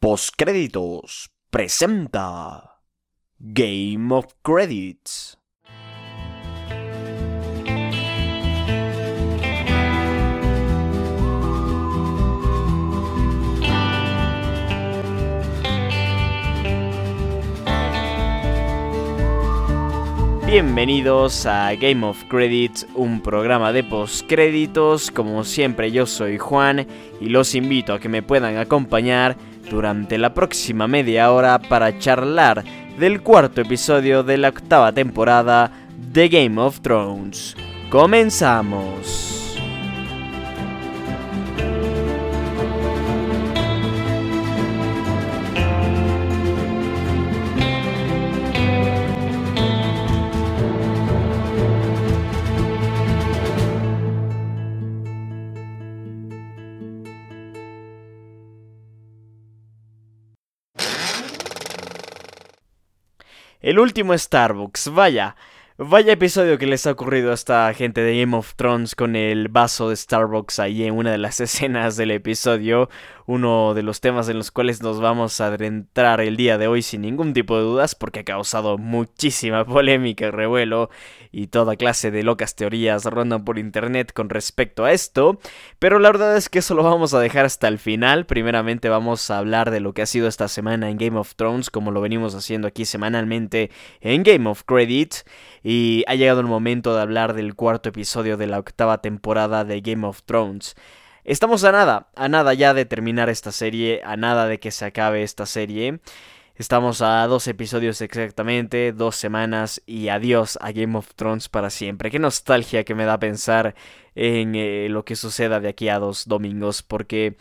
Postcréditos presenta Game of Credits. Bienvenidos a Game of Credits, un programa de postcréditos. Como siempre, yo soy Juan y los invito a que me puedan acompañar durante la próxima media hora para charlar del cuarto episodio de la octava temporada de Game of Thrones. Comenzamos. El último Starbucks, vaya. Vaya episodio que les ha ocurrido a esta gente de Game of Thrones con el vaso de Starbucks ahí en una de las escenas del episodio. Uno de los temas en los cuales nos vamos a adentrar el día de hoy sin ningún tipo de dudas porque ha causado muchísima polémica y revuelo y toda clase de locas teorías rondan por internet con respecto a esto. Pero la verdad es que eso lo vamos a dejar hasta el final. Primeramente vamos a hablar de lo que ha sido esta semana en Game of Thrones como lo venimos haciendo aquí semanalmente en Game of Credit. Y ha llegado el momento de hablar del cuarto episodio de la octava temporada de Game of Thrones. Estamos a nada, a nada ya de terminar esta serie, a nada de que se acabe esta serie. Estamos a dos episodios exactamente, dos semanas y adiós a Game of Thrones para siempre. Qué nostalgia que me da pensar en eh, lo que suceda de aquí a dos domingos, porque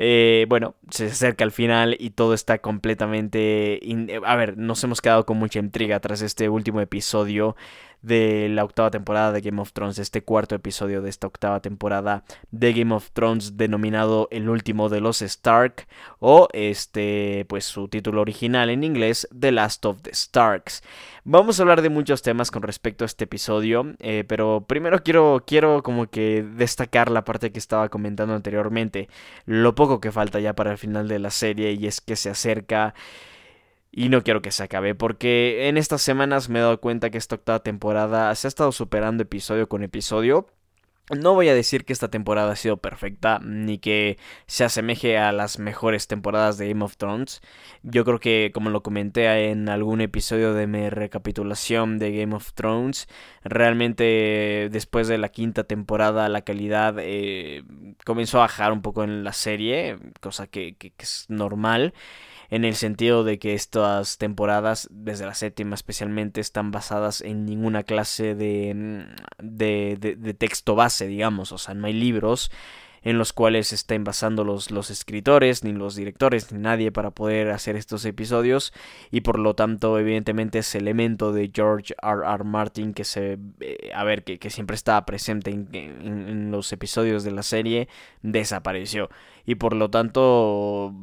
eh, bueno, se acerca al final y todo está completamente... A ver, nos hemos quedado con mucha intriga tras este último episodio de la octava temporada de Game of Thrones, este cuarto episodio de esta octava temporada de Game of Thrones denominado El último de los Stark o este pues su título original en inglés The Last of the Starks. Vamos a hablar de muchos temas con respecto a este episodio, eh, pero primero quiero quiero como que destacar la parte que estaba comentando anteriormente, lo poco que falta ya para el final de la serie y es que se acerca y no quiero que se acabe, porque en estas semanas me he dado cuenta que esta octava temporada se ha estado superando episodio con episodio. No voy a decir que esta temporada ha sido perfecta, ni que se asemeje a las mejores temporadas de Game of Thrones. Yo creo que, como lo comenté en algún episodio de mi recapitulación de Game of Thrones, realmente después de la quinta temporada la calidad eh, comenzó a bajar un poco en la serie, cosa que es normal en el sentido de que estas temporadas, desde la séptima especialmente, están basadas en ninguna clase de, mm, de, de, texto base, digamos, o sea, no hay libros en los cuales se estén basando los, los, escritores, ni los directores, ni nadie para poder hacer estos episodios. Y por lo tanto, evidentemente, ese elemento de George R. R. Martin que se. Eh, a ver, que, que, siempre estaba presente en, en, los episodios de la serie, desapareció. Y por lo tanto,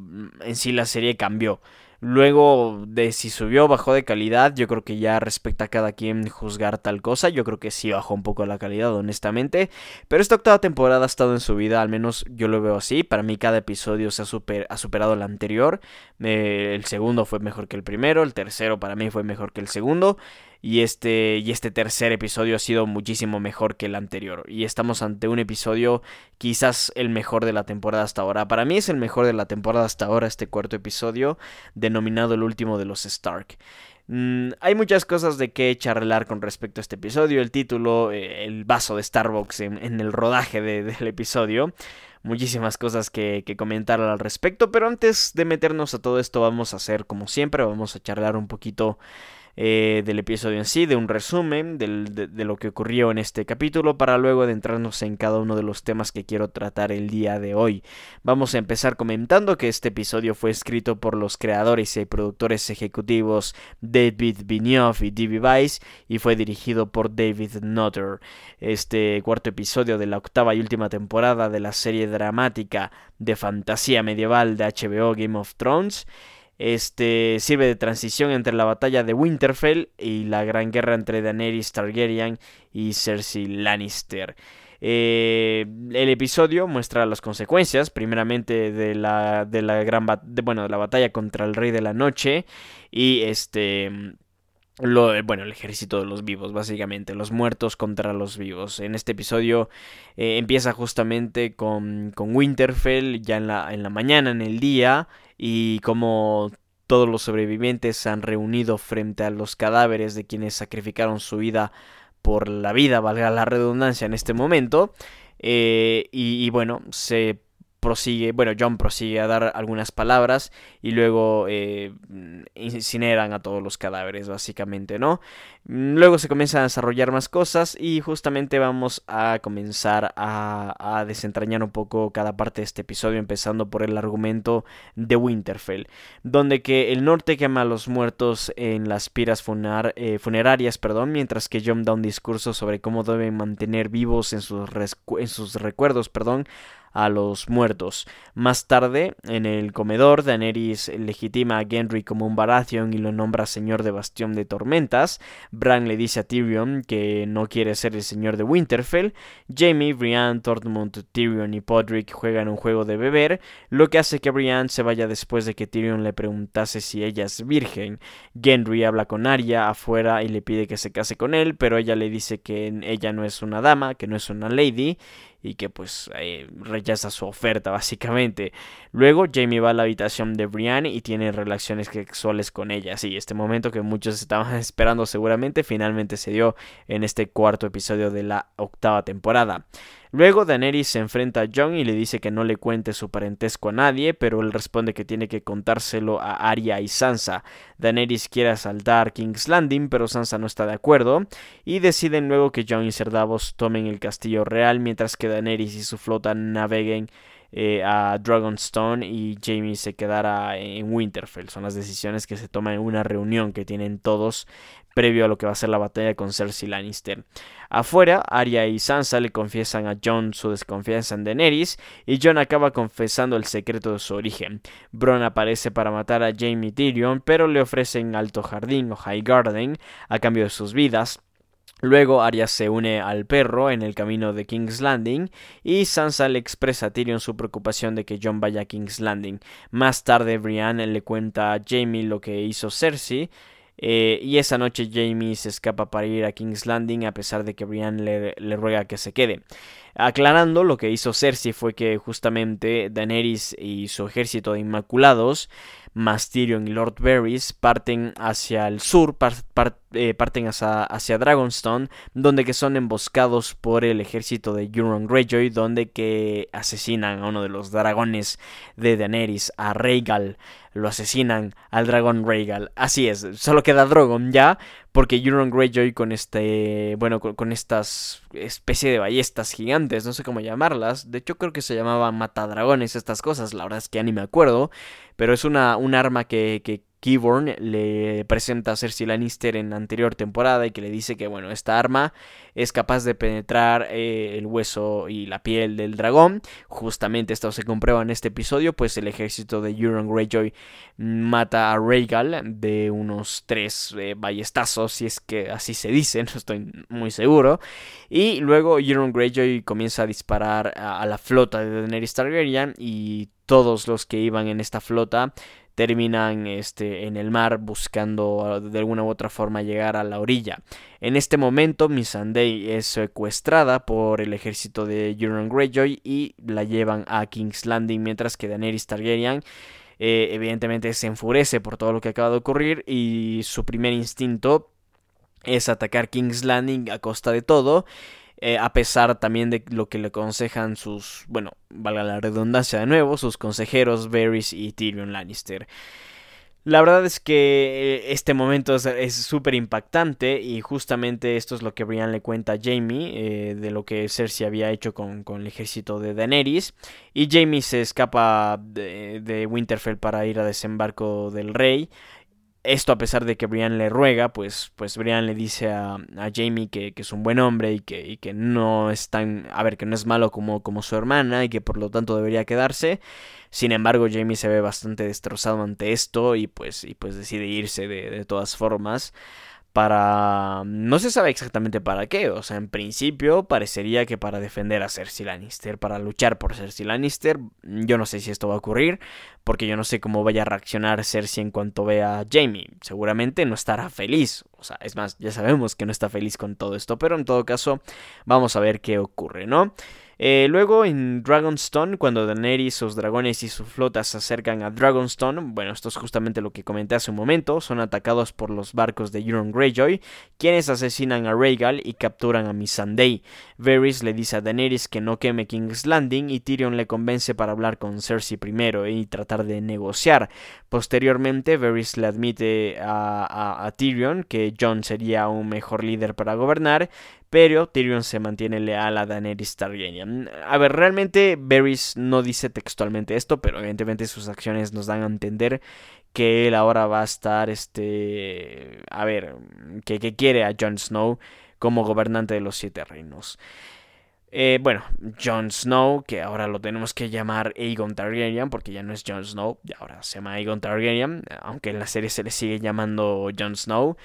en sí la serie cambió. Luego de si subió o bajó de calidad, yo creo que ya respecta a cada quien juzgar tal cosa. Yo creo que sí bajó un poco la calidad, honestamente. Pero esta octava temporada ha estado en su vida, al menos yo lo veo así. Para mí cada episodio se ha, ha superado el anterior. Eh, el segundo fue mejor que el primero, el tercero para mí fue mejor que el segundo. Y este, y este tercer episodio ha sido muchísimo mejor que el anterior. Y estamos ante un episodio quizás el mejor de la temporada hasta ahora. Para mí es el mejor de la temporada hasta ahora este cuarto episodio, denominado el último de los Stark. Mm, hay muchas cosas de que charlar con respecto a este episodio. El título, eh, el vaso de Starbucks en, el rodaje del episodio. Muchísimas cosas que, comentar al respecto. Pero antes de meternos a todo esto, vamos a hacer como siempre. Vamos a charlar un poquito eh, del episodio en sí, de un resumen de, lo que ocurrió en este capítulo para luego adentrarnos en cada uno de los temas que quiero tratar el día de hoy. Vamos a empezar comentando que este episodio fue escrito por los creadores y productores ejecutivos David Benioff y D.B. Weiss y fue dirigido por David Nutter. Este cuarto episodio de la octava y última temporada de la serie dramática de fantasía medieval de HBO Game of Thrones este sirve de transición entre la batalla de Winterfell y la gran guerra entre Daenerys Targaryen y Cersei Lannister. Eh, el episodio muestra las consecuencias, primeramente de la, de la gran bueno, de la batalla contra el Rey de la Noche y este lo, bueno, el ejército de los vivos, básicamente, los muertos contra los vivos. En este episodio eh, empieza justamente con, con Winterfell ya en la, en la mañana, en el día, y como todos los sobrevivientes se han reunido frente a los cadáveres de quienes sacrificaron su vida por la vida, valga la redundancia en este momento. Eh, y, y, bueno, se prosigue, bueno, John prosigue a dar algunas palabras y luego eh, incineran a todos los cadáveres, básicamente, ¿no? Luego se comienzan a desarrollar más cosas y justamente vamos a comenzar a, desentrañar un poco cada parte de este episodio, empezando por el argumento de Winterfell, donde que el norte quema a los muertos en las piras eh, funerarias, perdón, mientras que John da un discurso sobre cómo deben mantener vivos en sus, en sus recuerdos, perdón, a los muertos. Más tarde, en el comedor, Daenerys legitima a Gendry como un Baratheon y lo nombra señor de Bastión de Tormentas. Bran le dice a Tyrion que no quiere ser el señor de Winterfell. Jaime, Brienne, Tormund, Tyrion y Podrick juegan un juego de beber, lo que hace que Brienne se vaya después de que Tyrion le preguntase si ella es virgen. Gendry habla con Arya afuera y le pide que se case con él, pero ella le dice que ella no es una dama, que no es una lady y que pues eh, rechaza su oferta básicamente. Luego Jamie va a la habitación de Brienne y tiene relaciones sexuales con ella. Sí, este momento que muchos estaban esperando seguramente finalmente se dio en este cuarto episodio de la octava temporada. Luego Daenerys se enfrenta a Jon y le dice que no le cuente su parentesco a nadie, pero él responde que tiene que contárselo a Arya y Sansa. Daenerys quiere asaltar King's Landing, pero Sansa no está de acuerdo, y deciden luego que Jon y Ser Davos tomen el castillo real mientras que Daenerys y su flota naveguen eh, a Dragonstone y Jamie se quedará en Winterfell. Son las decisiones que se toman en una reunión que tienen todos previo a lo que va a ser la batalla con Cersei Lannister. Afuera, Arya y Sansa le confiesan a Jon su desconfianza en Daenerys y Jon acaba confesando el secreto de su origen. Bron aparece para matar a Jaime Tyrion, pero le ofrecen Alto Jardín o High Garden a cambio de sus vidas. Luego Arya se une al perro en el camino de King's Landing y Sansa le expresa a Tyrion su preocupación de que Jon vaya a King's Landing. Más tarde Brienne le cuenta a Jaime lo que hizo Cersei eh, y esa noche Jaime se escapa para ir a King's Landing a pesar de que Brienne le, le, ruega que se quede. Aclarando, lo que hizo Cersei fue que justamente Daenerys y su ejército de Inmaculados más y Lord Varys parten hacia el sur, eh, parten hacia, hacia, Dragonstone, donde que son emboscados por el ejército de Euron Greyjoy, donde que asesinan a uno de los dragones de Daenerys, a Rhaegal lo asesinan al dragón Rhaegal. Así es, solo queda Drogon ya, porque Euron Greyjoy con este, bueno, con, estas especie de ballestas gigantes, no sé cómo llamarlas, de hecho creo que se llamaban matadragones estas cosas, la verdad es que ya ni me acuerdo, pero es una, un arma que, que Keyborn le presenta a Cersei Lannister en la anterior temporada y que le dice que bueno, esta arma es capaz de penetrar eh, el hueso y la piel del dragón. Justamente esto se comprueba en este episodio, pues el ejército de Euron Greyjoy mata a Rhaegal de unos tres eh, ballestazos, si es que así se dice, no estoy muy seguro. Y luego Euron Greyjoy comienza a disparar a, a la flota de Daenerys Targaryen y todos los que iban en esta flota terminan este, en el mar buscando ah, de alguna u otra forma llegar a la orilla. En este momento Missandei es secuestrada por el ejército de Euron Greyjoy y la llevan a King's Landing mientras que Daenerys Targaryen eh, evidentemente se enfurece por todo lo que acaba de ocurrir y su primer instinto es atacar King's Landing a costa de todo eh, a pesar también de lo que le aconsejan sus, bueno, valga la redundancia de nuevo, sus consejeros Varys y Tyrion Lannister. La verdad es que eh, este momento es súper impactante y justamente esto es lo que Brian le cuenta a Jamie eh, de lo que Cersei había hecho con, el ejército de Daenerys y Jamie se escapa de Winterfell para ir a desembarco del rey esto a pesar de que Brian le ruega, pues, pues Brian le dice a, a Jamie que, que, es un buen hombre y que, y que, no es tan, a ver, que no es malo como, como su hermana y que por lo tanto debería quedarse. Sin embargo, Jamie se ve bastante destrozado ante esto y pues, y pues decide irse de, de todas formas. Para... No se sabe exactamente para qué, o sea, en principio parecería que para defender a Cersei Lannister, para luchar por Cersei Lannister, yo no sé si esto va a ocurrir, porque yo no sé cómo vaya a reaccionar Cersei en cuanto vea a Jamie, seguramente no estará feliz, o sea, es más, ya sabemos que no está feliz con todo esto, pero en todo caso, vamos a ver qué ocurre, ¿no? Eh, luego en Dragonstone, cuando Daenerys, sus dragones y sus flotas se acercan a Dragonstone, bueno, esto es justamente lo que comenté hace un momento, son atacados por los barcos de Euron Greyjoy, quienes asesinan a Rhaegal y capturan a Missandei. Varys le dice a Daenerys que no queme King's Landing y Tyrion le convence para hablar con Cersei primero y tratar de negociar. Posteriormente, Varys le admite a, a Tyrion que Jon sería un mejor líder para gobernar, pero Tyrion se mantiene leal a Daenerys Targaryen. A ver, realmente Varys no dice textualmente esto, pero evidentemente sus acciones nos dan a entender que él ahora va a estar, este, a ver, que, quiere a Jon Snow como gobernante de los siete reinos. Eh, bueno, Jon Snow, que ahora lo tenemos que llamar Aegon Targaryen, porque ya no es Jon Snow, ahora se llama Aegon Targaryen, aunque en la serie se le sigue llamando Jon Snow.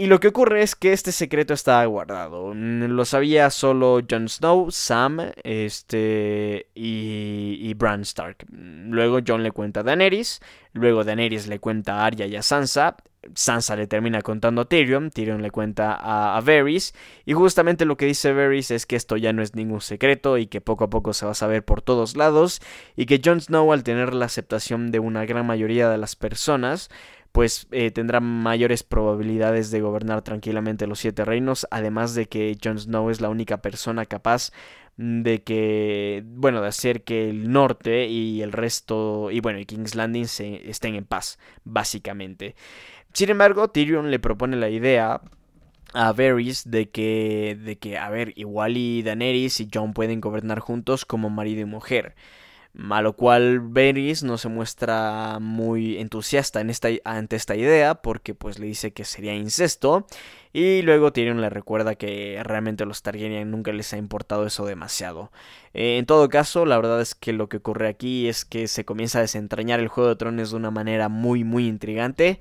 Y lo que ocurre es que este secreto está guardado. Lo sabía solo Jon Snow, Sam, este y, y Bran Stark. Luego Jon le cuenta a Daenerys, luego Daenerys le cuenta a Arya y a Sansa. Sansa le termina contando a Tyrion, Tyrion le cuenta a, a Varys y justamente lo que dice Varys es que esto ya no es ningún secreto y que poco a poco se va a saber por todos lados y que Jon Snow al tener la aceptación de una gran mayoría de las personas pues eh, tendrá mayores probabilidades de gobernar tranquilamente los siete reinos, además de que Jon Snow es la única persona capaz de que, bueno, de hacer que el norte y el resto, y bueno, y King's Landing se, estén en paz, básicamente. Sin embargo, Tyrion le propone la idea a Varys de que, de que, a ver, igual y Daenerys y Jon pueden gobernar juntos como marido y mujer. A lo cual Varys no se muestra muy entusiasta ante esta idea porque pues le dice que sería incesto y luego Tyrion le recuerda que realmente a los Targaryen nunca les ha importado eso demasiado. Eh, en todo caso, la verdad es que lo que ocurre aquí es que se comienza a desentrañar el Juego de Tronos de una manera muy muy intrigante.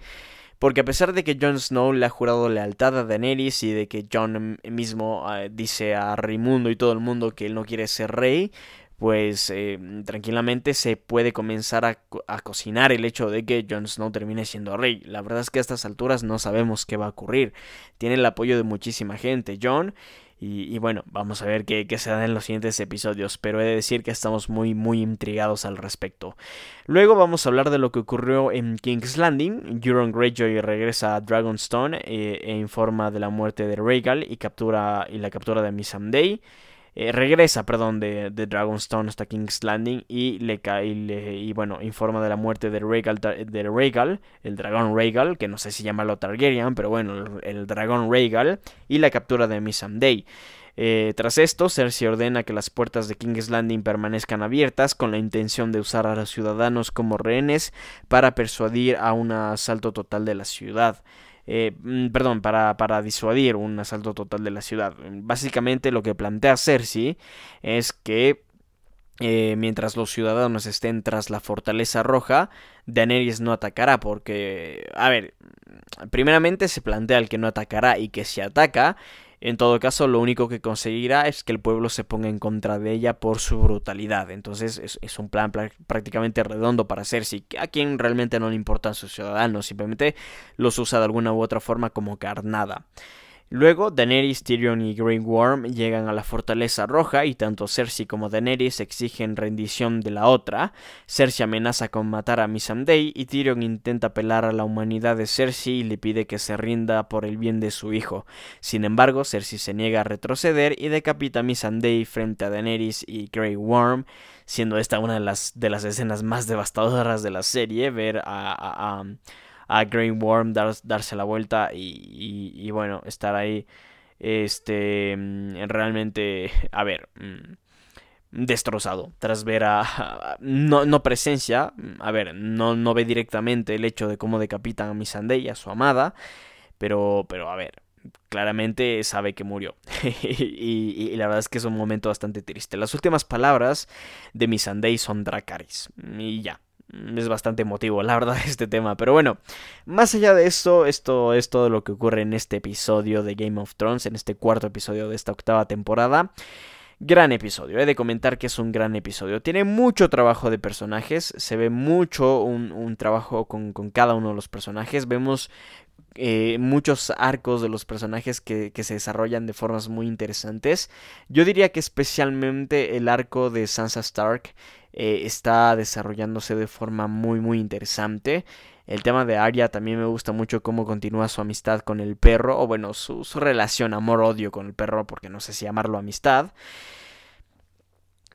Porque a pesar de que Jon Snow le ha jurado lealtad a Daenerys y de que Jon mismo eh, dice a Raimundo y todo el mundo que él no quiere ser rey, pues eh, tranquilamente se puede comenzar a, cocinar el hecho de que Jon Snow termine siendo rey. La verdad es que a estas alturas no sabemos qué va a ocurrir. Tiene el apoyo de muchísima gente, Jon. Y, bueno, vamos a ver qué, qué, se da en los siguientes episodios, pero he de decir que estamos muy muy intrigados al respecto. Luego vamos a hablar de lo que ocurrió en King's Landing. Euron Greyjoy regresa a Dragonstone eh, e informa de la muerte de Rhaegal y, captura, y la captura de Missandei. Eh, regresa, perdón, de, Dragonstone hasta King's Landing y le cae y, bueno, informa de la muerte de Rhaegal, de el dragón Rhaegal, que no sé si llamarlo Targaryen, pero bueno, el, dragón Rhaegal y la captura de Missandei. Eh, tras esto, Cersei ordena que las puertas de King's Landing permanezcan abiertas con la intención de usar a los ciudadanos como rehenes para persuadir a un asalto total de la ciudad. Eh, mm, perdón, para, para disuadir un asalto total de la ciudad. Básicamente lo que plantea Cersei es que eh, mientras los ciudadanos estén tras la fortaleza roja, Daenerys no atacará porque, a ver, primeramente se plantea el que no atacará y que si ataca, en todo caso, lo único que conseguirá es que el pueblo se ponga en contra de ella por su brutalidad. Entonces es, un plan prácticamente redondo para Cersei, a quien realmente no le importan sus ciudadanos, simplemente los usa de alguna u otra forma como carnada. Luego, Daenerys, Tyrion y Grey Worm llegan a la Fortaleza Roja y tanto Cersei como Daenerys exigen rendición de la otra. Cersei amenaza con matar a Missandei y Tyrion intenta apelar a la humanidad de Cersei y le pide que se rinda por el bien de su hijo. Sin embargo, Cersei se niega a retroceder y decapita a Missandei frente a Daenerys y Grey Worm, siendo esta una de las, de las escenas más devastadoras de la serie, ver a a Green Worm darse la vuelta y, bueno, estar ahí este mm, realmente a ver mm, destrozado tras ver a, no, no, presencia a ver no, no ve directamente el hecho de cómo decapitan a Missandei a su amada pero pero a ver claramente sabe que murió. y, la verdad es que es un momento bastante triste. Las últimas palabras de Missandei son Dracaris. Y ya, Mm, es bastante emotivo, la verdad, este tema. Pero bueno, más allá de eso, esto es todo lo que ocurre en este episodio de Game of Thrones, en este cuarto episodio de esta octava temporada. Gran episodio, he de comentar que es un gran episodio. Tiene mucho trabajo de personajes, se ve mucho un, trabajo con, cada uno de los personajes. Vemos eh, muchos arcos de los personajes que, se desarrollan de formas muy interesantes. Yo diría que especialmente el arco de Sansa Stark eh, está desarrollándose de forma muy muy interesante. El tema de Arya también me gusta mucho cómo continúa su amistad con el perro, o bueno, su, su relación amor-odio con el perro, porque no sé si llamarlo amistad.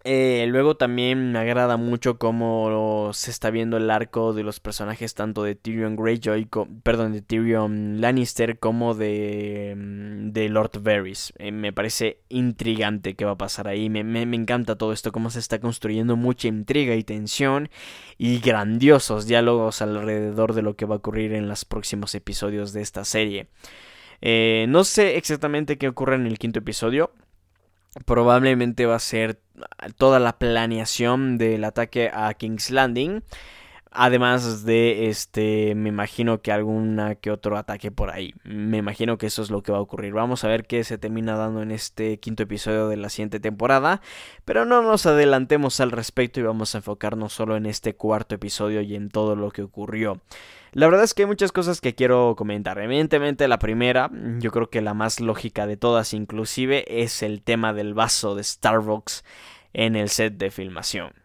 Eh, luego también me agrada mucho cómo se está viendo el arco de los personajes tanto de Tyrion Greyjoy, perdón, de Tyrion Lannister como de, mm, de Lord Varys. Eh, me parece intrigante qué va a pasar ahí. Me, me, encanta todo esto, cómo se está construyendo mucha intriga y tensión y grandiosos diálogos alrededor de lo que va a ocurrir en los próximos episodios de esta serie. Eh, no sé exactamente qué ocurre en el quinto episodio probablemente va a ser toda la planeación del ataque a King's Landing. Además de este, me imagino que alguna que otro ataque por ahí. Me imagino que eso es lo que va a ocurrir. Vamos a ver qué se termina dando en este quinto episodio de la siguiente temporada. Pero no nos adelantemos al respecto y vamos a enfocarnos solo en este cuarto episodio y en todo lo que ocurrió. La verdad es que hay muchas cosas que quiero comentar. Evidentemente la primera, yo creo que la más lógica de todas inclusive, es el tema del vaso de Starbucks en el set de filmación.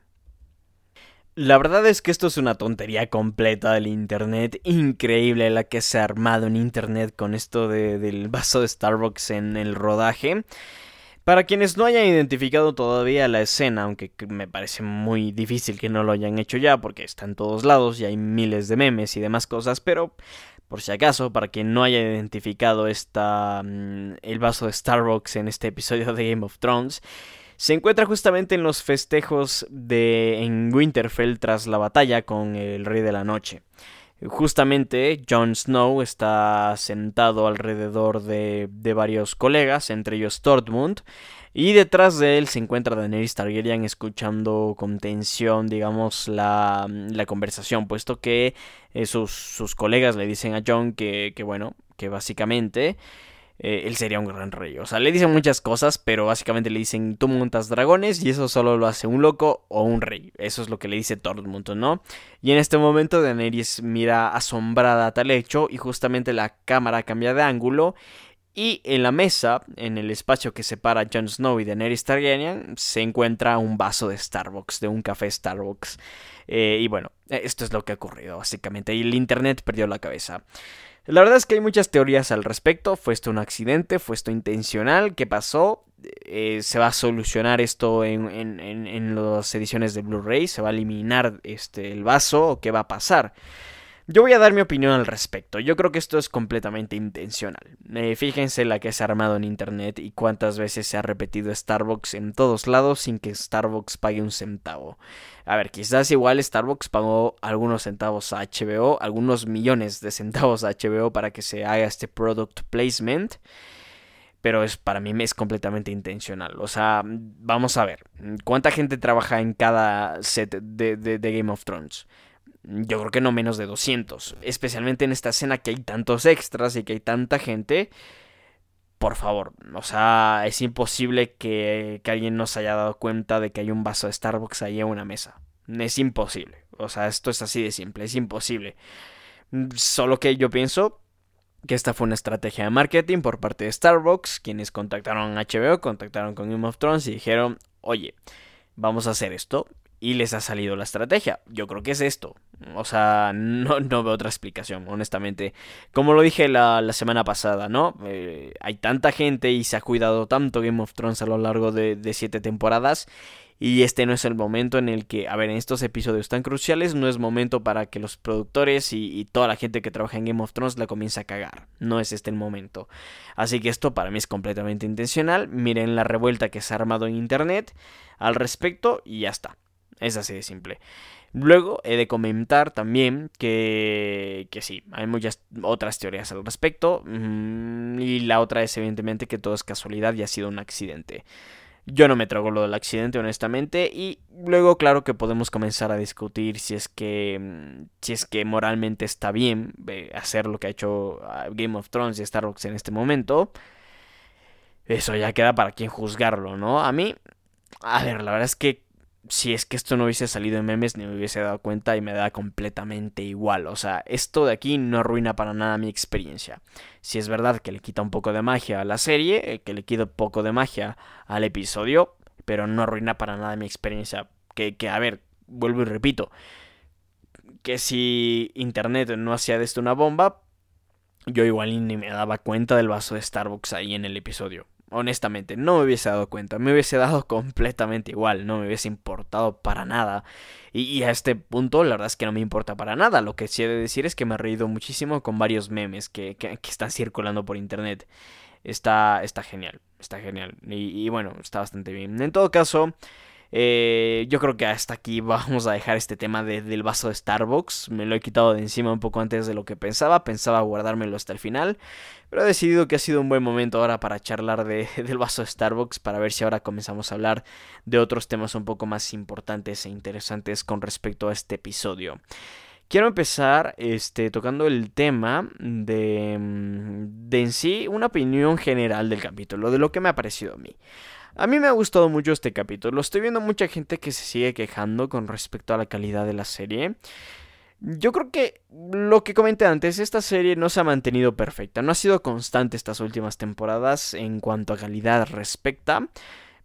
La verdad es que esto es una tontería completa del internet, increíble la que se ha armado en internet con esto del vaso de Starbucks en el rodaje. Para quienes no hayan identificado todavía la escena, aunque me parece muy difícil que no lo hayan hecho ya, porque está en todos lados y hay miles de memes y demás cosas, pero por si acaso, para quien no haya identificado esta, mm, el vaso de Starbucks en este episodio de Game of Thrones, se encuentra justamente en los festejos de en Winterfell tras la batalla con el Rey de la Noche. Justamente Jon Snow está sentado alrededor de, de varios colegas, entre ellos Tormund, y detrás de él se encuentra Daenerys Targaryen escuchando con tensión, digamos, la, la conversación, puesto que eh, sus, sus, colegas le dicen a Jon que, que bueno, que básicamente eh, él sería un gran rey. O sea, le dicen muchas cosas, pero básicamente le dicen tú montas dragones y eso solo lo hace un loco o un rey. Eso es lo que le dice Tormund, ¿no? Y en este momento Daenerys mira asombrada a tal hecho y justamente la cámara cambia de ángulo y en la mesa, en el espacio que separa Jon Snow y Daenerys Targaryen, se encuentra un vaso de Starbucks, de un café Starbucks. Eh, y bueno, esto es lo que ha ocurrido, básicamente. Y el internet perdió la cabeza. La verdad es que hay muchas teorías al respecto. ¿Fue esto un accidente? ¿Fue esto intencional? ¿Qué pasó? Eh, ¿Se va a solucionar esto en, en, las ediciones de Blu-ray? ¿Se va a eliminar este, el vaso? ¿O qué va a pasar? Yo voy a dar mi opinión al respecto. Yo creo que esto es completamente intencional. Eh, fíjense la que se ha armado en internet y cuántas veces se ha repetido Starbucks en todos lados sin que Starbucks pague un centavo. A ver, quizás igual Starbucks pagó algunos centavos a HBO, algunos millones de centavos a HBO para que se haga este product placement. Pero es, para mí es completamente intencional. O sea, vamos a ver. ¿Cuánta gente trabaja en cada set de Game of Thrones? Yo creo que no menos de 200. Especialmente en esta escena que hay tantos extras y que hay tanta gente. Por favor, o sea, es imposible que, que alguien no se haya dado cuenta de que hay un vaso de Starbucks ahí en una mesa. Es imposible. O sea, esto es así de simple, es imposible. Solo que yo pienso que esta fue una estrategia de marketing por parte de Starbucks, quienes contactaron a HBO, contactaron con Game of Thrones y dijeron, oye, vamos a hacer esto y les ha salido la estrategia. Yo creo que es esto. O sea, no, no veo otra explicación, honestamente. Como lo dije la, semana pasada, ¿no? Eh, hay tanta gente y se ha cuidado tanto Game of Thrones a lo largo de, de siete temporadas. Y este no es el momento en el que, a ver, en estos episodios tan cruciales, no es momento para que los productores y, y, toda la gente que trabaja en Game of Thrones la comience a cagar. No es este el momento. Así que esto para mí es completamente intencional. Miren la revuelta que se ha armado en internet al respecto y ya está. Es así de simple. Luego he de comentar también que, que sí, hay muchas otras teorías al respecto. Mm, y la otra es evidentemente que todo es casualidad y ha sido un accidente. Yo no me trago lo del accidente, honestamente. Y luego, claro que podemos comenzar a discutir si es que. Mm, si es que moralmente está bien eh, hacer lo que ha hecho ah, Game of Thrones y Star Wars en este momento. Eso ya queda para quien juzgarlo, ¿no? A mí. A ver, la verdad es que si es que esto no hubiese salido en memes ni me hubiese dado cuenta y me da completamente igual. O sea, esto de aquí no arruina para nada mi experiencia. Si es verdad que le quita un poco de magia a la serie, eh, que le quita un poco de magia al episodio, pero no arruina para nada mi experiencia. Que, que a ver, vuelvo y repito, que si Internet no hacía de esto una bomba, yo igual ni me daba cuenta del vaso de Starbucks ahí en el episodio honestamente, no me hubiese dado cuenta, me hubiese dado completamente igual, no me hubiese importado para nada. Y, a este punto, la verdad es que no me importa para nada. Lo que sí he de decir es que me he reído muchísimo con varios memes que, que, están circulando por internet. Está, está genial, está genial. y bueno, está bastante bien. En todo caso, eh, yo creo que hasta aquí vamos a dejar este tema del vaso de Starbucks. Me lo he quitado de encima un poco antes de lo que pensaba. Pensaba guardármelo hasta el final. Pero he decidido que ha sido un buen momento ahora para charlar de, del vaso de Starbucks. Para ver si ahora comenzamos a hablar de otros temas un poco más importantes e interesantes con respecto a este episodio. Quiero empezar este, tocando el tema de, de en sí una opinión general del capítulo, de lo que me ha parecido a mí. A mí me ha gustado mucho este capítulo. Estoy viendo mucha gente que se sigue quejando con respecto a la calidad de la serie. Yo creo que lo que comenté antes, esta serie no se ha mantenido perfecta, no ha sido constante estas últimas temporadas en cuanto a calidad respecta.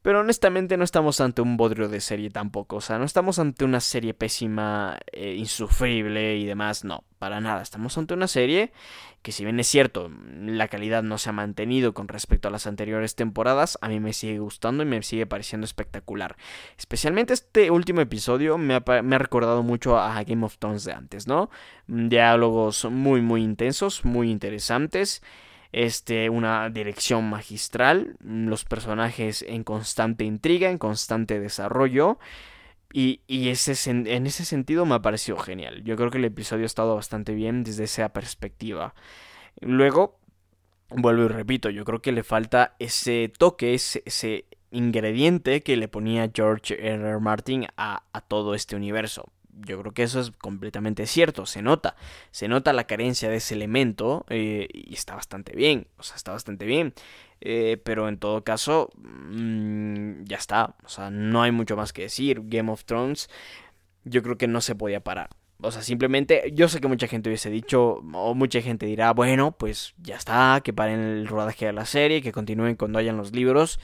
Pero honestamente no estamos ante un bodrio de serie tampoco. O sea, no estamos ante una serie pésima, eh, insufrible y demás. No, para nada. Estamos ante una serie que si bien es cierto, la calidad no se ha mantenido con respecto a las anteriores temporadas, a mí me sigue gustando y me sigue pareciendo espectacular. Especialmente este último episodio me ha, me ha recordado mucho a Game of Thrones de antes, ¿no? Diálogos muy, muy intensos, muy interesantes este, una dirección magistral, los personajes en constante intriga, en constante desarrollo. Y, ese, en ese sentido me ha parecido genial. Yo creo que el episodio ha estado bastante bien desde esa perspectiva. Luego, vuelvo y repito, yo creo que le falta ese toque, ese, ese ingrediente que le ponía George R. R. Martin a, a todo este universo yo creo que eso es completamente cierto, se nota, se nota la carencia de ese elemento eh, y está bastante bien, o sea, está bastante bien, eh, pero en todo caso, mm, ya está, o sea, no hay mucho más que decir, Game of Thrones, yo creo que no se podía parar. O sea, simplemente, yo sé que mucha gente hubiese dicho, o mucha gente dirá, bueno, pues ya está, que paren el rodaje de la serie, que continúen cuando hayan los libros.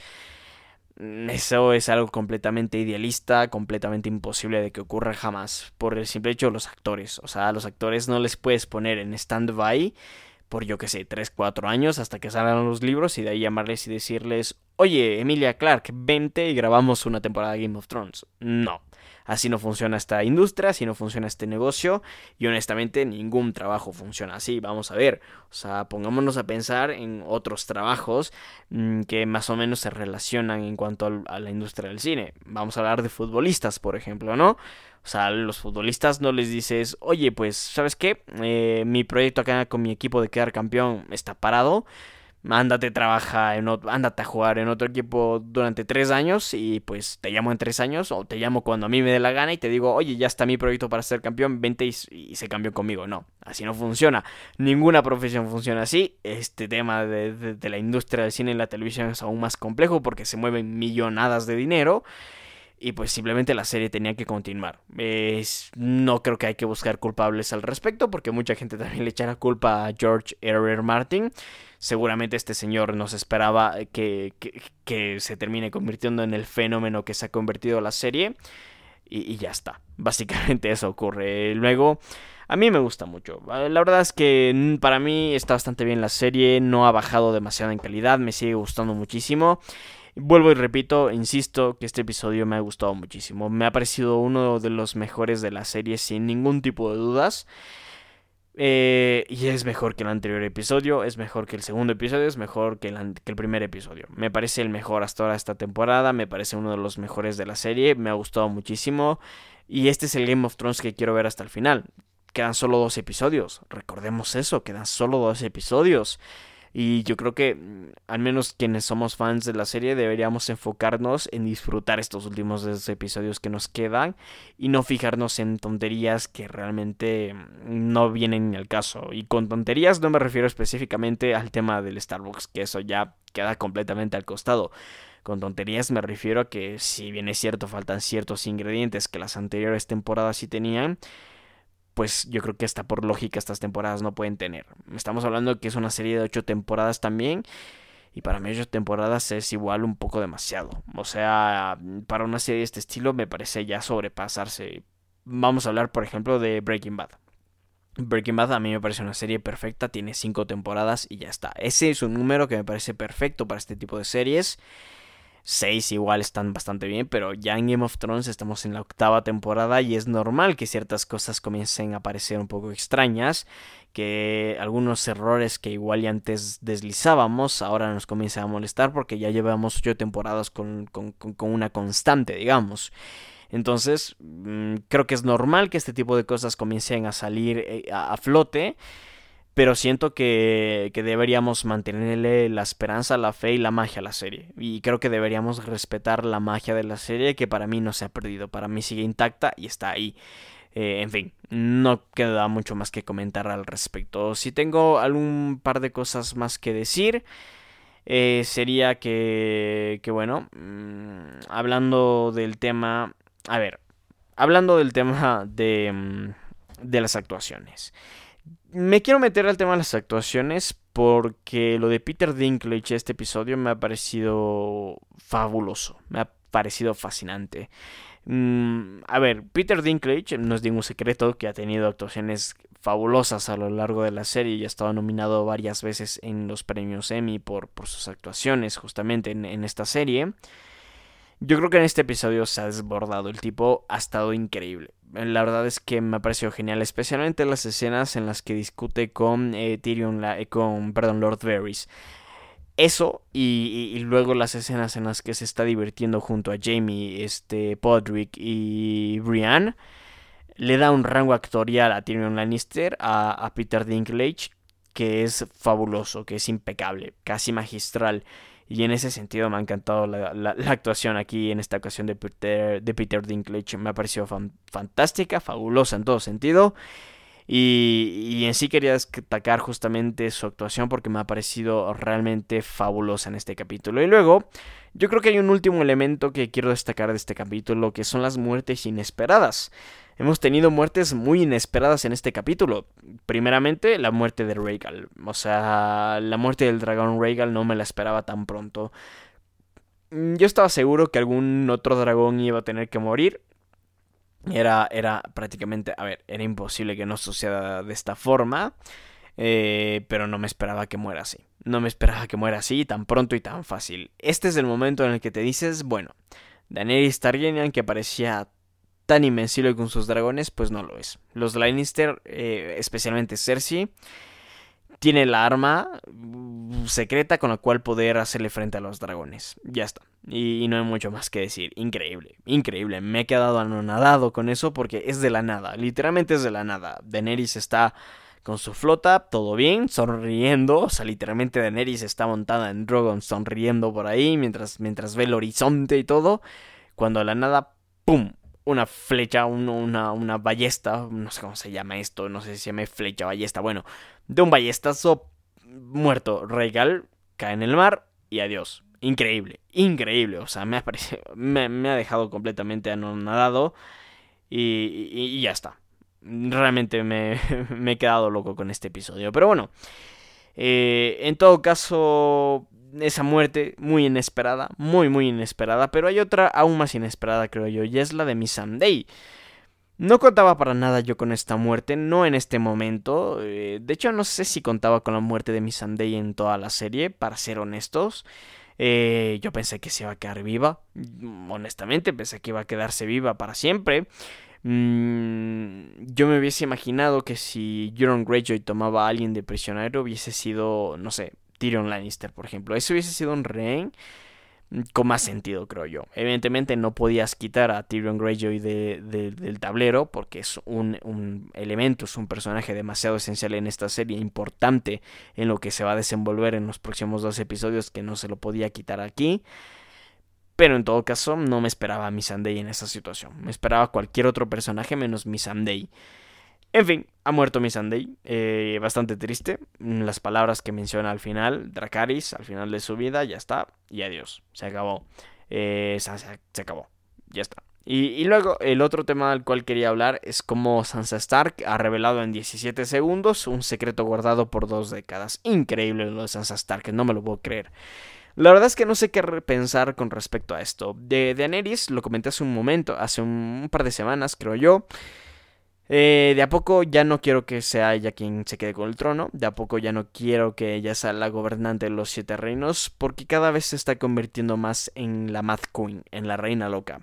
Mm, eso es algo completamente idealista, completamente imposible de que ocurra jamás, por el simple hecho de los actores. O sea, a los actores no les puedes poner en stand-by por yo que sé, 3, 4 años hasta que salgan los libros y de ahí llamarles y decirles, oye, Emilia Clark, vente y grabamos una temporada de Game of Thrones. No. Así no funciona esta industria, así no funciona este negocio y honestamente ningún trabajo funciona así. Vamos a ver, o sea, pongámonos a pensar en otros trabajos mm, que más o menos se relacionan en cuanto a la industria del cine. Vamos a hablar de futbolistas, por ejemplo, ¿no? O sea, los futbolistas no les dices, oye, pues, ¿sabes qué? Eh, mi proyecto acá con mi equipo de quedar campeón está parado ándate trabaja en otro, ándate a jugar en otro equipo durante tres años y pues te llamo en tres años o te llamo cuando a mí me dé la gana y te digo, oye, ya está mi proyecto para ser campeón, vente y, se cambió conmigo. No, así no funciona. Ninguna profesión funciona así. Este tema de, la industria del cine y la televisión es aún más complejo porque se mueven millonadas de dinero. Y pues simplemente la serie tenía que continuar. No creo que hay que buscar culpables al respecto porque mucha gente también le echará culpa a George R. R. Martin seguramente este señor nos esperaba que, que, se termine convirtiendo en el fenómeno que se ha convertido la serie. Y, ya está. Básicamente eso ocurre. Luego, a mí me gusta mucho. La verdad es que para mí está bastante bien la serie. No ha bajado demasiado en calidad. Me sigue gustando muchísimo. Vuelvo y repito, insisto que este episodio me ha gustado muchísimo. Me ha parecido uno de los mejores de la serie sin ningún tipo de dudas. Eh, y es mejor que el anterior episodio, es mejor que el segundo episodio, es mejor que el, que el, primer episodio. Me parece el mejor hasta ahora esta temporada, me parece uno de los mejores de la serie, me ha gustado muchísimo. Y este es el Game of Thrones que quiero ver hasta el final. Quedan solo dos episodios, recordemos eso, quedan solo dos episodios. Y yo creo que, mm, al menos quienes somos fans de la serie, deberíamos enfocarnos en disfrutar estos últimos episodios que nos quedan y no fijarnos en tonterías que realmente mm, no vienen al caso. Y con tonterías no me refiero específicamente al tema del Starbucks, que eso ya queda completamente al costado. Con tonterías me refiero a que si bien es cierto faltan ciertos ingredientes que las anteriores temporadas sí tenían, pues yo creo que hasta por lógica estas temporadas no pueden tener. Estamos hablando que es una serie de ocho temporadas también. Y para mí ocho temporadas es igual un poco demasiado. O sea, para una serie de este estilo me parece ya sobrepasarse. Vamos a hablar, por ejemplo, de Breaking Bad. Breaking Bad a mí me parece una serie perfecta, tiene cinco temporadas y ya está. Ese es un número que me parece perfecto para este tipo de series. 6 igual están bastante bien, pero ya en Game of Thrones estamos en la octava temporada y es normal que ciertas cosas comiencen a parecer un poco extrañas, que algunos errores que igual ya antes deslizábamos ahora nos comienzan a molestar porque ya llevamos 8 temporadas con, con, con una constante, digamos. Entonces, mm, creo que es normal que este tipo de cosas comiencen a salir eh, a flote pero siento que, deberíamos mantenerle la esperanza, la fe y la magia a la serie. Y creo que deberíamos respetar la magia de la serie que para mí no se ha perdido, para mí sigue intacta y está ahí. Eh, en fin, no queda mucho más que comentar al respecto. Si tengo algún par de cosas más que decir, eh, sería que, que bueno, mm, hablando del tema, a ver, hablando del tema de, mm, de las actuaciones me quiero meter al tema de las actuaciones porque lo de Peter Dinklage este episodio me ha parecido fabuloso, me ha parecido fascinante. Mm, a ver, Peter Dinklage no es ningún secreto que ha tenido actuaciones fabulosas a lo largo de la serie y ha estado nominado varias veces en los premios Emmy por, sus actuaciones justamente en, en esta serie. Yo creo que en este episodio se ha desbordado, el tipo ha estado increíble la verdad es que me ha parecido genial, especialmente las escenas en las que discute con eh, Tyrion, eh, con, perdón, Lord Varys. Eso y, luego las escenas en las que se está divirtiendo junto a Jamie, este, Podrick y Brienne le da un rango actorial a Tyrion Lannister, a Peter Dinklage, que es fabuloso, que es impecable, casi magistral. Y en ese sentido me ha encantado la, actuación aquí en esta ocasión de Peter, de Peter Dinklage. Me ha parecido fantástica, fabulosa en todo sentido. Y, y, en sí quería destacar justamente su actuación porque me ha parecido realmente fabulosa en este capítulo. Y luego, yo creo que hay un último elemento que quiero destacar de este capítulo, que son las muertes inesperadas. Hemos tenido muertes muy inesperadas en este capítulo. Primeramente, la muerte de Rhaegal. O sea, la muerte del dragón Rhaegal no me la esperaba tan pronto. Mm, yo estaba seguro que algún otro dragón iba a tener que morir. Era, era prácticamente, a ver, era imposible que no suceda de esta forma. Eh, pero no me esperaba que muera así. No me esperaba que muera así tan pronto y tan fácil. Este es el momento en el que te dices, bueno, Daenerys Targaryen que parecía tan invencible con sus dragones, pues no lo es. Los Lannister, eh, especialmente Cersei, tiene la arma mm, secreta con la cual poder hacerle frente a los dragones. Ya está. Y, no hay mucho más que decir. Increíble, increíble. Me he quedado anonadado con eso porque es de la nada. Literalmente es de la nada. Daenerys está con su flota, todo bien, sonriendo. O sea, literalmente Daenerys está montada en Drogon sonriendo por ahí mientras, mientras ve el horizonte y todo. Cuando de la nada, ¡pum! Una flecha, una, una ballesta, no sé cómo se llama esto, no sé si se llama flecha, ballesta, bueno, de un ballestazo muerto, Regal cae en el mar y adiós. Increíble, increíble, o sea, me ha, parecido, me, ha dejado completamente anonadado y, y, ya está. Realmente me, me, he quedado loco con este episodio, pero bueno, eh, en todo caso, esa muerte muy inesperada, muy muy inesperada, pero hay otra aún más inesperada creo yo, y es la de Miss Sunday. No contaba para nada yo con esta muerte, no en este momento. Eh, de hecho, no sé si contaba con la muerte de Miss Sunday en toda la serie, para ser honestos. Eh, yo pensé que se iba a quedar viva. Honestamente, pensé que iba a quedarse viva para siempre. Mm, yo me hubiese imaginado que si Euron Greyjoy tomaba a alguien de prisionero hubiese sido, no sé, Tyrion Lannister, por ejemplo. Eso hubiese sido un rehén con más sentido, creo yo. Evidentemente no podías quitar a Tyrion Greyjoy del tablero porque es un, elemento, es un personaje demasiado esencial en esta serie, importante en lo que se va a desenvolver en los próximos dos episodios que no se lo podía quitar aquí. Pero en todo caso no me esperaba a Missandei en esa situación. Me esperaba cualquier otro personaje menos Missandei. En fin, ha muerto Missandei. Eh, bastante triste. Las palabras que menciona al final, Dracaris, al final de su vida, ya está. Y adiós. Se acabó. Eh, se, acabó. Ya está. Y, luego, el otro tema del cual quería hablar es cómo Sansa Stark ha revelado en 17 segundos un secreto guardado por dos décadas. Increíble lo de Sansa Stark, no me lo puedo creer. La verdad es que no sé qué pensar con respecto a esto. De Daenerys, lo comenté hace un momento, hace un par de semanas, creo yo. Eh, de a poco ya no quiero que sea ella quien se quede con el trono, de a poco ya no quiero que ella sea la gobernante de los siete reinos, porque cada vez se está convirtiendo más en la Mad Queen, en la reina loca.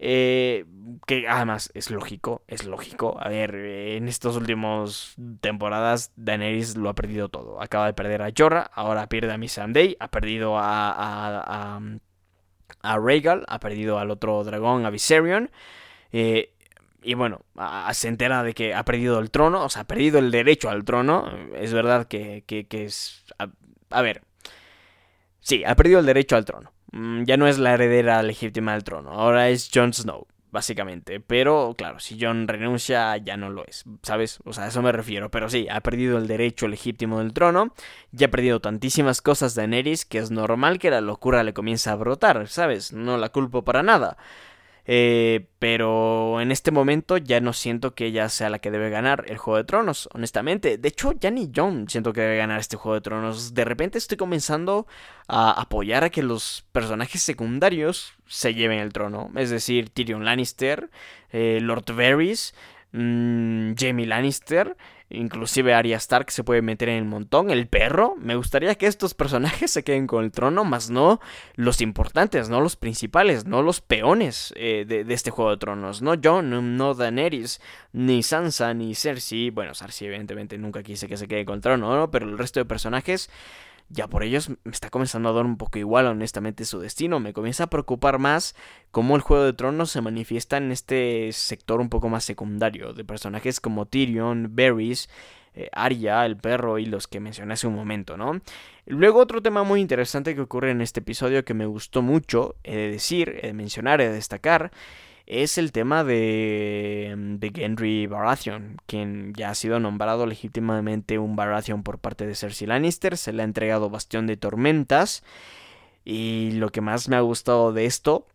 Eh, que además es lógico, es lógico. A ver, en estas últimas temporadas Daenerys lo ha perdido todo. Acaba de perder a Jorah, ahora pierde a Missandei, ha perdido a, a, a, a Rhaegal, ha perdido al otro dragón, a Viserion. Eh, y bueno, se entera de que ha perdido el trono, o sea, ha perdido el derecho al trono. Es verdad que, que, es... A, ver. Sí, ha perdido el derecho al trono. Mm, ya no es la heredera legítima del trono, ahora es Jon Snow, básicamente. Pero claro, si Jon renuncia, ya no lo es, ¿sabes? O sea, a eso me refiero. Pero sí, ha perdido el derecho legítimo del trono, ya ha perdido tantísimas cosas de Daenerys que es normal que la locura le comience a brotar, ¿sabes? No la culpo para nada. Eh, pero en este momento ya no siento que ella sea la que debe ganar el Juego de Tronos, honestamente. De hecho, ya ni John siento que debe ganar este Juego de Tronos. De repente estoy comenzando a apoyar a que los personajes secundarios se lleven el trono. Es decir, Tyrion Lannister, eh, Lord Varys, mmm, Jamie Lannister. Inclusive Arya Stark se puede meter en el montón. El perro. Me gustaría que estos personajes se queden con el trono, más no los importantes, no los principales, no los peones eh, de, este Juego de Tronos. No Jon, no Daenerys, ni Sansa, ni Cersei. Bueno, Cersei evidentemente nunca quise que se quede con el trono, ¿no? Pero el resto de personajes ya por ellos me está comenzando a dar un poco igual honestamente su destino. Me comienza a preocupar más cómo el Juego de Tronos se manifiesta en este sector un poco más secundario, de personajes como Tyrion, Varys, eh, Arya, el perro y los que mencioné hace un momento, ¿no? Luego otro tema muy interesante que ocurre en este episodio que me gustó mucho, he de decir, he de mencionar, he de destacar, es el tema de, de Gendry Baratheon, quien ya ha sido nombrado legítimamente un Baratheon por parte de Cersei Lannister, se le ha entregado Bastión de Tormentas, y lo que más me ha gustado de esto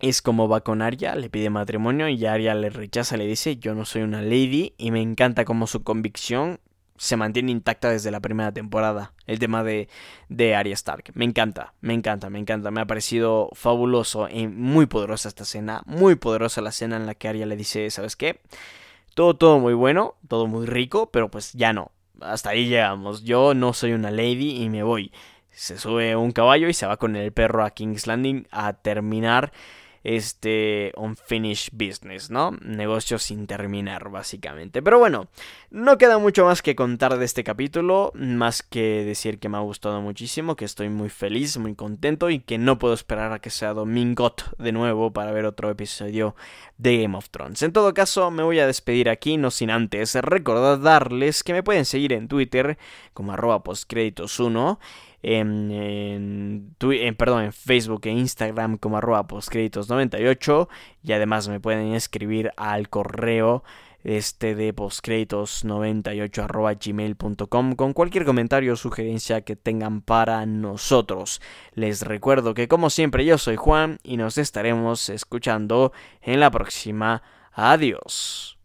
es cómo va con Arya, le pide matrimonio y Arya le rechaza, le dice yo no soy una lady y me encanta como su convicción se mantiene intacta desde la primera temporada. El tema de, de Arya Stark. Me encanta, me encanta, me encanta. Me ha parecido fabuloso y muy poderosa esta escena. Muy poderosa la escena en la que Arya le dice, ¿sabes qué? Todo, todo muy bueno, todo muy rico, pero pues ya no. Hasta ahí llegamos. Yo no soy una lady y me voy. Se sube un caballo y se va con el perro a King's Landing a terminar este unfinished business, ¿no? Negocio sin terminar, básicamente. Pero bueno, no queda mucho más que contar de este capítulo, más que decir que me ha gustado muchísimo, que estoy muy feliz, muy contento y que no puedo esperar a que sea Domingot de nuevo para ver otro episodio de Game of Thrones. En todo caso, me voy a despedir aquí, no sin antes recordarles que me pueden seguir en Twitter como arroba postcréditos1 en, perdón, en Facebook e Instagram como arroba postcréditos98 y además me pueden escribir al correo este de postcréditos98 arroba gmail.com con cualquier comentario o sugerencia que tengan para nosotros. Les recuerdo que como siempre yo soy Juan y nos estaremos escuchando en la próxima. Adiós.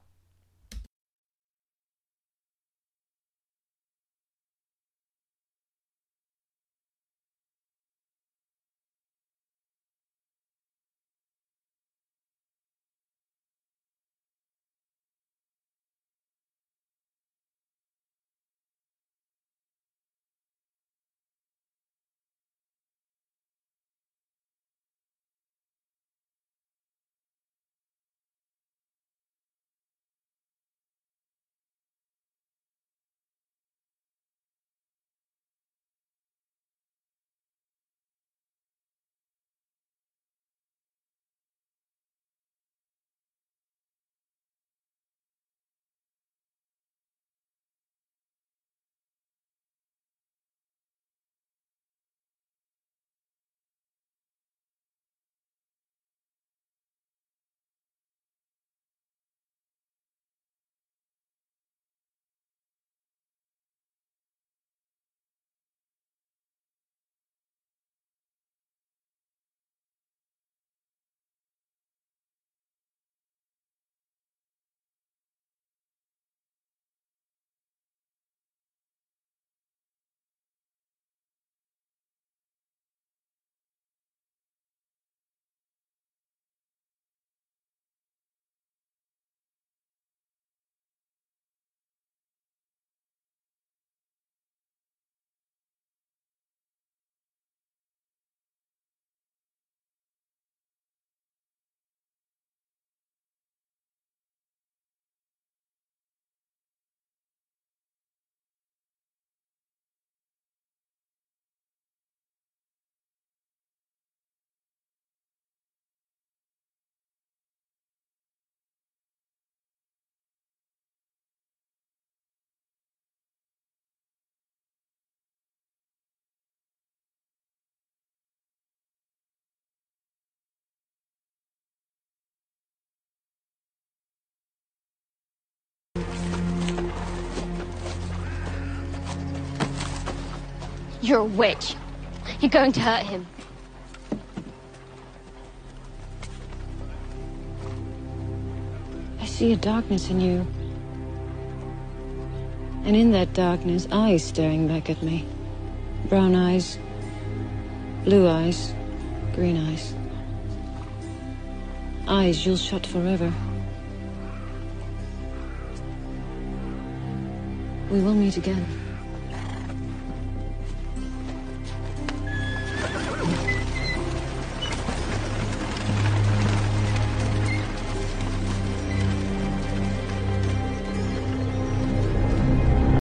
You're a witch. You're going to hurt him. I see a darkness in you. And in that darkness, eyes staring back at me. Brown eyes, blue eyes, green eyes. Eyes you'll shut forever. We will meet again.